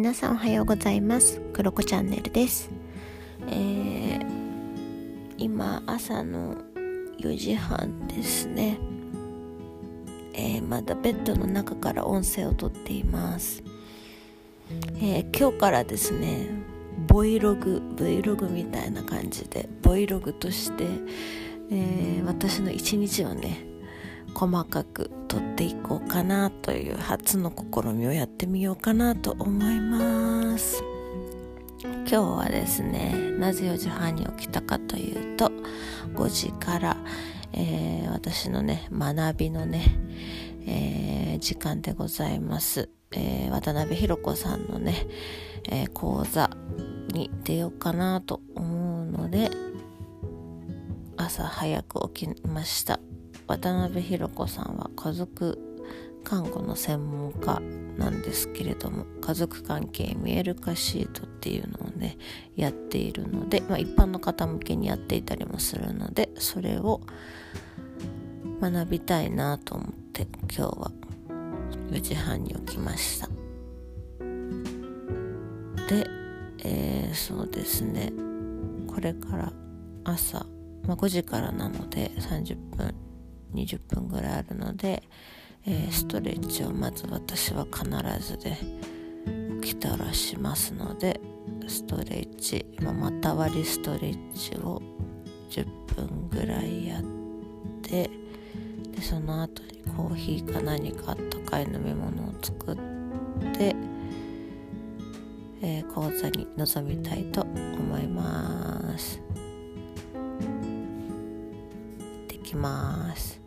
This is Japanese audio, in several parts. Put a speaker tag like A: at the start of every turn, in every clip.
A: 皆さんおはようございます。クロコチャンネルです、えー、今朝の4時半ですね、えー、まだベッドの中から音声をとっています、えー、今日からですねボイログ Vlog みたいな感じでボイログとして、え私の一日をね細かく撮っていこうかなという初の試みをやってみようかなと思います。今日はですねなぜ4時半に起きたかというと5時から、えー、私のね学びのね、えー、時間でございます、えー、渡辺弘子さんのね、え講座に出ようかなと思うので朝早く起きました。渡辺裕子さんは家族看護の専門家なんですけれども家族関係見える化シートっていうのをねやっているので、まあ、一般の方向けにやっていたりもするのでそれを学びたいなと思って今日は4時半に起きました。で、えー、そうですね。これから朝、まあ、5時からなので30分20分ぐらいあるので、えー、ストレッチをまず私は必ずで起きたらしますのでストレッチ、まあ、股割りストレッチを10分ぐらいやってでその後にコーヒーか何かあったかい飲み物を作って、えー、講座に臨みたいと思います。できます。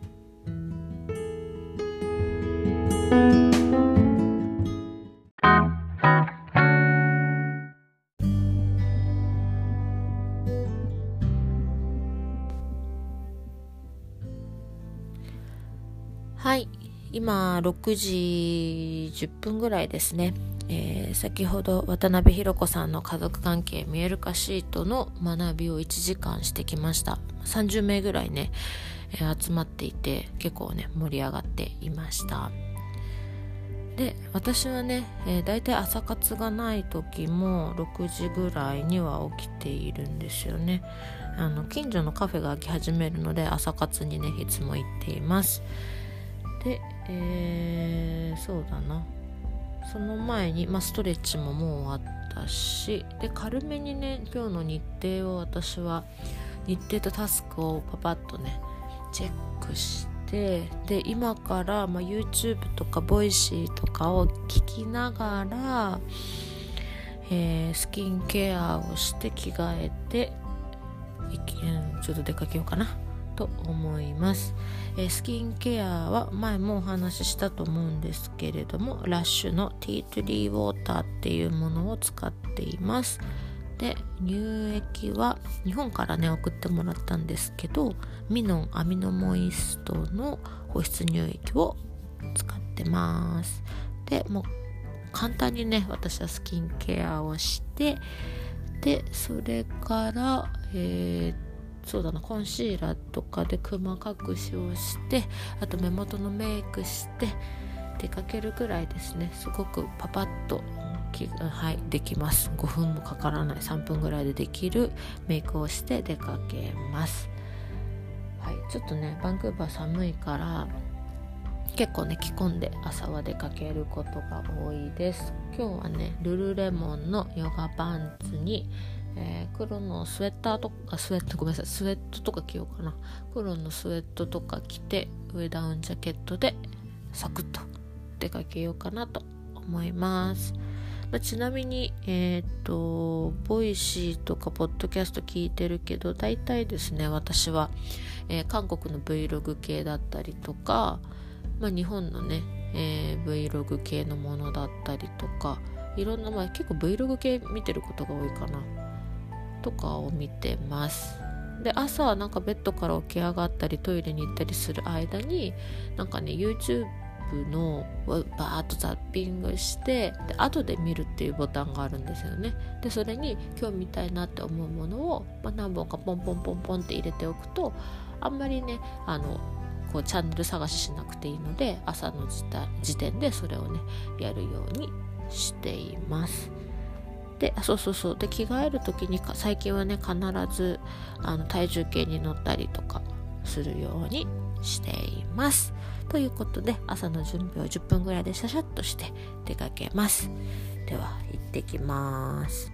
A: はい。今6時10分ぐらいですね、えー、先ほど渡辺裕子さんの家族関係見える化シートの学びを1時間してきました。30名ぐらいね、えー、集まっていて結構ね盛り上がっていました。で私はね、えー、大体朝活がない時も6時ぐらいには起きているんですよね。あの近所のカフェが開き始めるので朝活にねいつも行っています。で、えー、そうだな。その前に、まあ、ストレッチももう終わったしで軽めにね今日の日程を私は日程とタスクをパパッとねチェックしてで今から、まあ、YouTube とか voicy とかを聞きながら、えー、スキンケアをして着替えてちょっと出かけようかな。と思います、え、スキンケアは前もお話ししたと思うんですけれどもラッシュのティートリーウォーターっていうものを使っています。で乳液は日本からね送ってもらったんですけどミノンアミノモイストの保湿乳液を使ってます。でもう簡単にね私はスキンケアをしてでそれからえー、そうだなコンシーラーとかでクマ隠しをしてあと目元のメイクして出かけるくらいですね。すごくパパッとはいできます。5分もかからない。3分ぐらいでできるメイクをして出かけます。はいちょっとねバンクーバー寒いから結構ね着込んで朝は出かけることが多いです。今日はねルルレモンのヨガパンツにえー、黒のスウェッターとかスウェットごめんなさい。スウェットとか着ようかな。黒のスウェットとか着て上ダウンジャケットでサクッと出かけようかなと思います、まあ、ちなみにえっ、ー、と Voicy とかポッドキャスト聞いてるけど大体ですね私は、えー、韓国の Vlog 系だったりとか、まあ、日本のね、え、Vlog 系のものだったりとかいろんな、まあ、結構 Vlog 系見てることが多いかな。とかを見てます。で朝なんかベッドから起き上がったりトイレに行ったりする間になんかね YouTube のバーッとザッピングしてで後で見るっていうボタンがあるんですよね。でそれに今日見たいなって思うものを、まあ、何本かポンポンポンポンって入れておくとあんまりねあのこうチャンネル探ししなくていいので朝の時点でそれをねやるようにしています。でそうそうそう。で着替える時に最近はね必ずあの体重計に乗ったりとかするようにしています。ということで朝の準備を10分ぐらいでシャシャッとして出かけます。では行ってきます。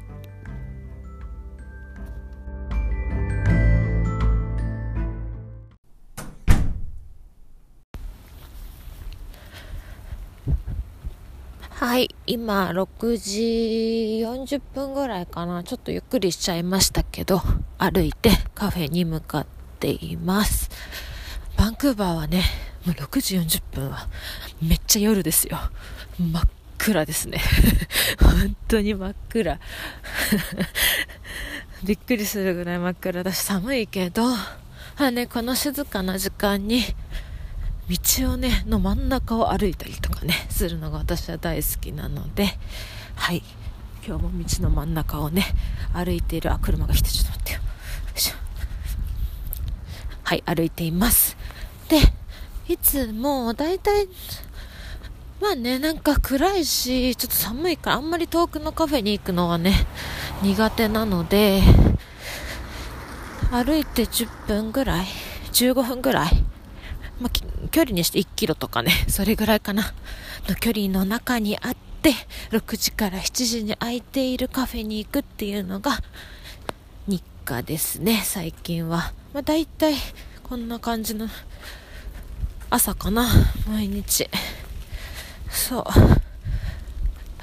A: はい、今6時40分ぐらいかな。ちょっとゆっくりしちゃいましたけど、歩いてカフェに向かっています。バンクーバーはね、もう6時40分はめっちゃ夜ですよ。真っ暗ですね。本当に真っ暗。びっくりするぐらい真っ暗だし寒いけど、あね、この静かな時間に道をね、の真ん中を歩いたりとかね、するのが私は大好きなので、はい。今日も道の真ん中をね、歩いている、あ、車が来て、ちょっと待ってよ。よいしょ。はい、歩いています。で、いつも、だいたい、まあね、なんか暗いし、ちょっと寒いから、あんまり遠くのカフェに行くのはね、苦手なので、歩いて10分ぐらい ?15 分ぐらいまあ、距離にして1キロとかね、それぐらいかな、の距離の中にあって、6時から7時に空いているカフェに行くっていうのが、日課ですね、最近は。まあ、大体、こんな感じの、朝かな、毎日。そう。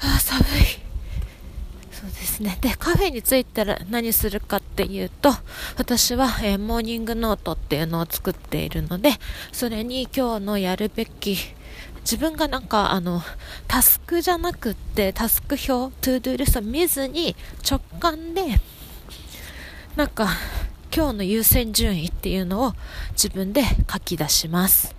A: ああ、寒い。ですね。で、カフェに着いたら何するかっていうと、私は、えー、モーニングノートっていうのを作っているので、それに今日のやるべき、自分がなんかあの、タスクじゃなくって、タスク表、 to-do リスト見ずに直感で、なんか、今日の優先順位っていうのを自分で書き出します。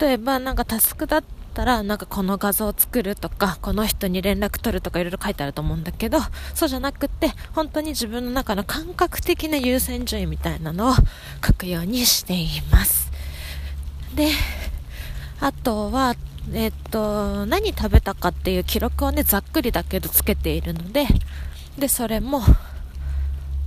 A: 例えば、なんかタスクだっったらなんかこの画像を作るとかこの人に連絡取るとかいろいろ書いてあると思うんだけどそうじゃなくて本当に自分の中の感覚的な優先順位みたいなのを書くようにしています。であとはえっと何食べたかっていう記録をねざっくりだけどつけているのででそれも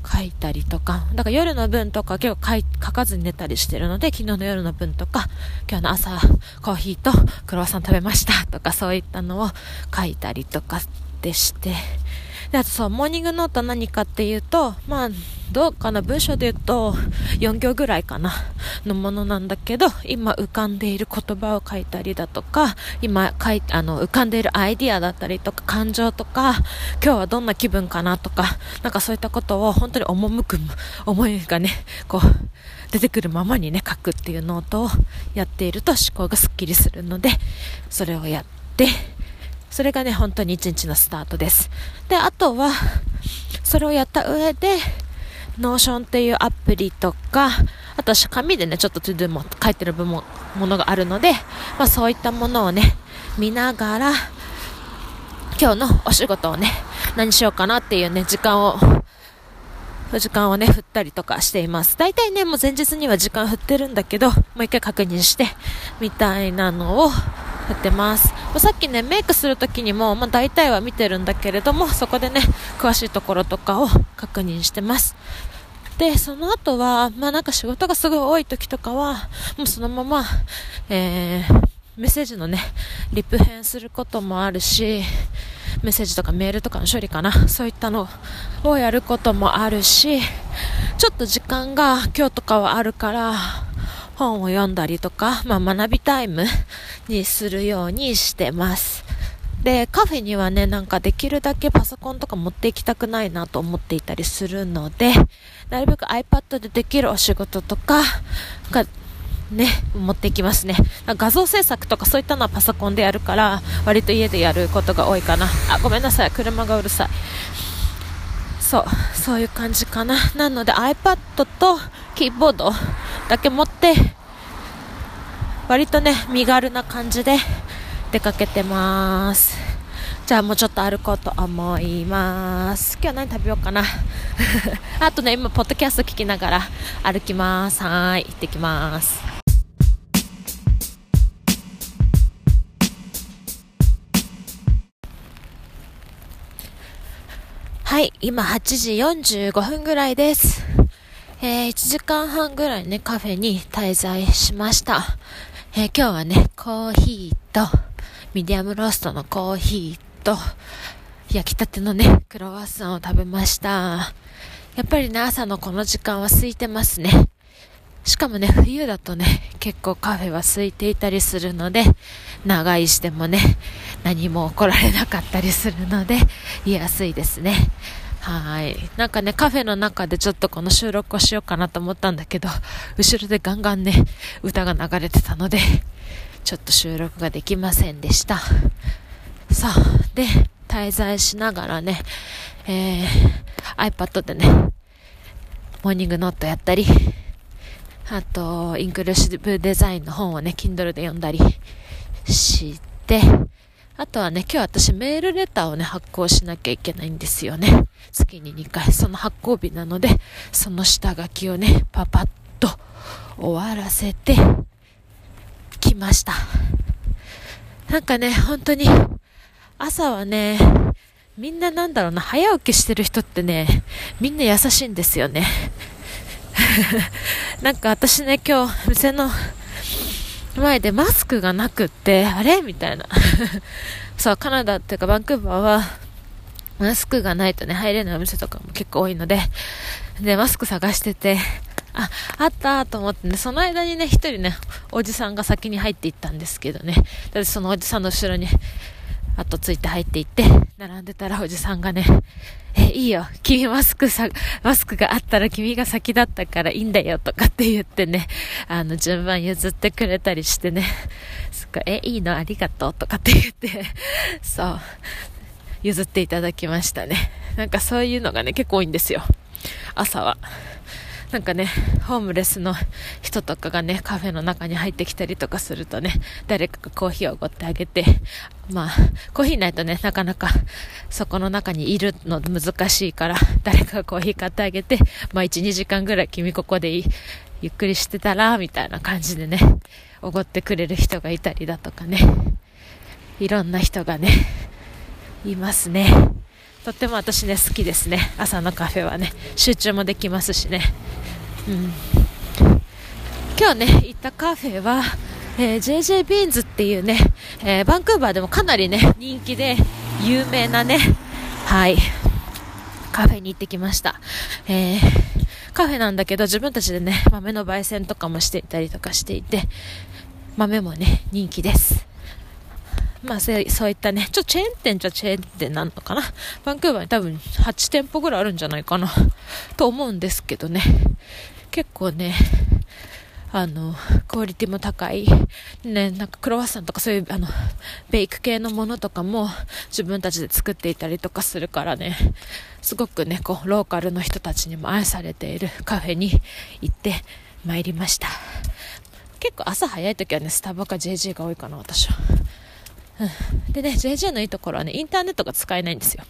A: 書いたりとか、だから夜の分とか結構書かずに寝たりしてるので、昨日の夜の分とか、今日の朝コーヒーとクロワッサン食べましたとかそういったのを書いたりとかでして、で、あとそう、モーニングノート何かっていうと、まあ、どうかな、文章で言うと、4行ぐらいかな、のものなんだけど、今浮かんでいる言葉を書いたりだとか、今書い、あの、浮かんでいるアイディアだったりとか、感情とか、今日はどんな気分かなとか、なんかそういったことを本当に赴く思いがね、こう、出てくるままにね、書くっていうノートをやっていると思考がスッキリするので、それをやって、それがね、本当に一日のスタートです。で、あとは、それをやった上で、 Notion っていうアプリとか、あと紙でね、ちょっと to-do も書いてる部もものがあるので、まあそういったものをね、見ながら、今日のお仕事をね、何しようかなっていうね、時間を、時間をね、振ったりとかしています。大体ね、もう前日には時間振ってるんだけど、もう一回確認して、みたいなのを振ってます。まさっきね、メイクするときにも、まあ、大体は見てるんだけれども、そこでね、詳しいところとかを確認してます。で、その後は、まあなんか仕事がすごい多い時とかは、もうそのまま、えー、メッセージのね、リプ編することもあるし、メッセージとかメールとかの処理かな。そういったのをやることもあるし、ちょっと時間が今日とかはあるから、本を読んだりとか、まあ、学びタイム にするようにしてます。で、カフェにはね、なんかできるだけパソコンとか持っていきたくないなと思っていたりするので、なるべく iPad でできるお仕事とかが、ね、持っていきますね。画像制作とかそういったのはパソコンでやるから、割と家でやることが多いかな。あ、ごめんなさい。車がうるさい。そう、そういう感じかな。なので iPad とキーボードだけ持って、割とね、身軽な感じで出かけてます。じゃあもうちょっと歩こうと思います。今日何食べようかな。あとね、今、ポッドキャスト聞きながら歩きます。はい、行ってきます。はい、今8時45分ぐらいです。えー、1時間半ぐらいね、カフェに滞在しました。えー、今日はね、コーヒーと、ミディアムローストのコーヒーと、焼きたてのね、クロワッサンを食べました。やっぱりね、朝のこの時間は空いてますね。しかもね、冬だとね、結構カフェは空いていたりするので、長居してもね、何も怒られなかったりするので、言いやすいですね。はい。なんかね、カフェの中でちょっとこの収録をしようかなと思ったんだけど、後ろでガンガンね、歌が流れてたので、ちょっと収録ができませんでした。さあ、で、滞在しながらね、えー、iPad でね、モーニングノートやったり、あと、インクルーシブデザインの本をね、Kindle で読んだりして、あとはね、今日私メールレターをね、発行しなきゃいけないんですよね。月に2回、その発行日なので、その下書きをね、パパッと終わらせてきました。なんかね、本当に、朝はね、みんななんだろうな、早起きしてる人ってね、みんな優しいんですよね。なんか私ね、今日、店の前でマスクがなくって、あれ？みたいな。そう、カナダっていうかバンクーバーは、マスクがないとね、入れないお店とかも結構多いので、で、マスク探してて、あ、あったと思ってね、その間にね、一人ね、おじさんが先に入っていったんですけどね、だってそのおじさんの後ろに、後ついて入っていって、並んでたらおじさんがね、え、いいよ。君マスクさ、マスクがあったら君が先だったからいいんだよとかって言ってね、あの、順番譲ってくれたりしてね、すごい、え、いいの？ありがとうとかって言って、そう、譲っていただきましたね。なんかそういうのがね、結構多いんですよ。朝は。なんかね、ホームレスの人とかがね、カフェの中に入ってきたりとかするとね、誰かがコーヒーをおごってあげて、まあ、コーヒーないとね、なかなかそこの中にいるの難しいから、誰かがコーヒー買ってあげて、まあ1、2時間ぐらい君ここでいい、ゆっくりしてたら、みたいな感じでね、おごってくれる人がいたりだとかね、いろんな人がね、いますね。とっても私ね好きですね。朝のカフェはね。集中もできますしね。うん。今日ね行ったカフェは、えー、JJ ビーンズっていうね、えー、バンクーバーでもかなりね人気で有名なねはいカフェに行ってきました、えー、カフェなんだけど自分たちでね豆の焙煎とかもしていたりとかしていて豆もね人気です。まあそういったね、ちょチェーン店じゃチェーン店なのかな。バンクーバーに多分8店舗ぐらいあるんじゃないかな。と思うんですけどね。結構ね、あの、クオリティも高い。ね、なんかクロワッサンとかそういう、あの、ベイク系のものとかも自分たちで作っていたりとかするからね、すごくね、こう、ローカルの人たちにも愛されているカフェに行ってまいりました。結構朝早い時はね、スタバか JG が多いかな、私は。でね、JJ のいいところはね、インターネットが使えないんですよ。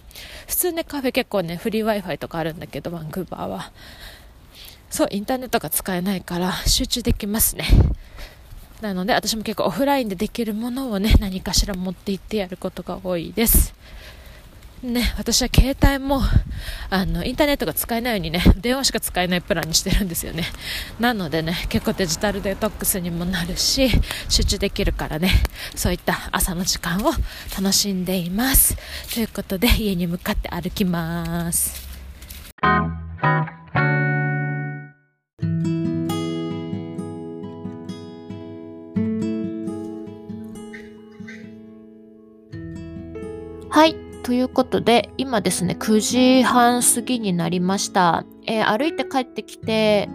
A: 普通ね、カフェ結構ね、フリー Wi-Fi とかあるんだけど、バンクーバーは。そう、インターネットが使えないから集中できますね。なので、私も結構オフラインでできるものをね、何かしら持って行ってやることが多いです。ね、私は携帯も、あの、インターネットが使えないようにね、電話しか使えないプランにしてるんですよね。なのでね、結構デジタルデトックスにもなるし、集中できるからね、そういった朝の時間を楽しんでいます。ということで、家に向かって歩きます。ということで、今ですね、9時半過ぎになりました。えー、歩いて帰ってきて、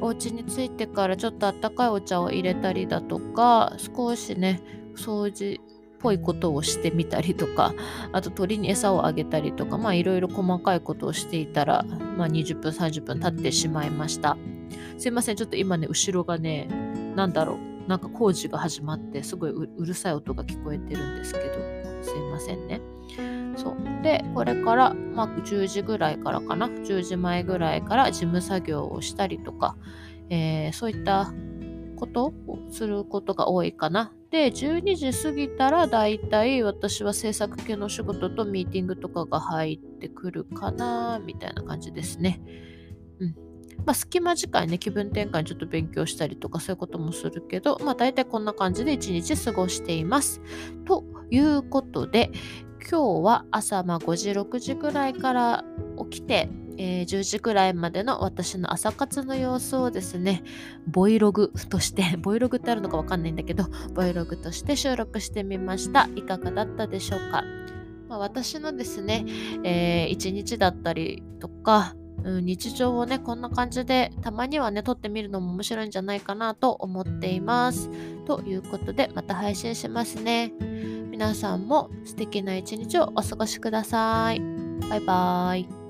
A: お家に着いてからちょっとあったかいお茶を入れたりだとか、少しね、掃除っぽいことをしてみたりとか、あと鳥に餌をあげたりとか、まあいろいろ細かいことをしていたら、まあ20分、30分経ってしまいました。すいません、ちょっと今ね、後ろがね、なんだろう、なんか工事が始まって、すごいうるさい音が聞こえてるんですけど、すいませんね。そうでこれから、まあ、10時ぐらいからかな？10時前ぐらいから事務作業をしたりとか、えー、そういったことをすることが多いかな。て12時過ぎたらだいたい私は制作系の仕事とミーティングとかが入ってくるかなみたいな感じですね。うんまあ、隙間時間ね気分転換にちょっと勉強したりとかそういうこともするけど、まあ、大体こんな感じで一日過ごしています。ということで今日は朝まあ5時6時ぐらいから起きてえー、10時くらいまでの私の朝活の様子をですね、ボイログとして、ボイログってあるのかわかんないんだけど、ボイログとして収録してみました。いかがだったでしょうか、まあ、私のですね、えー、一日だったりとか、日常をね、こんな感じでたまにはね、撮ってみるのも面白いんじゃないかなと思っています。ということで、また配信しますね。皆さんも素敵な一日をお過ごしください。バイバーイ。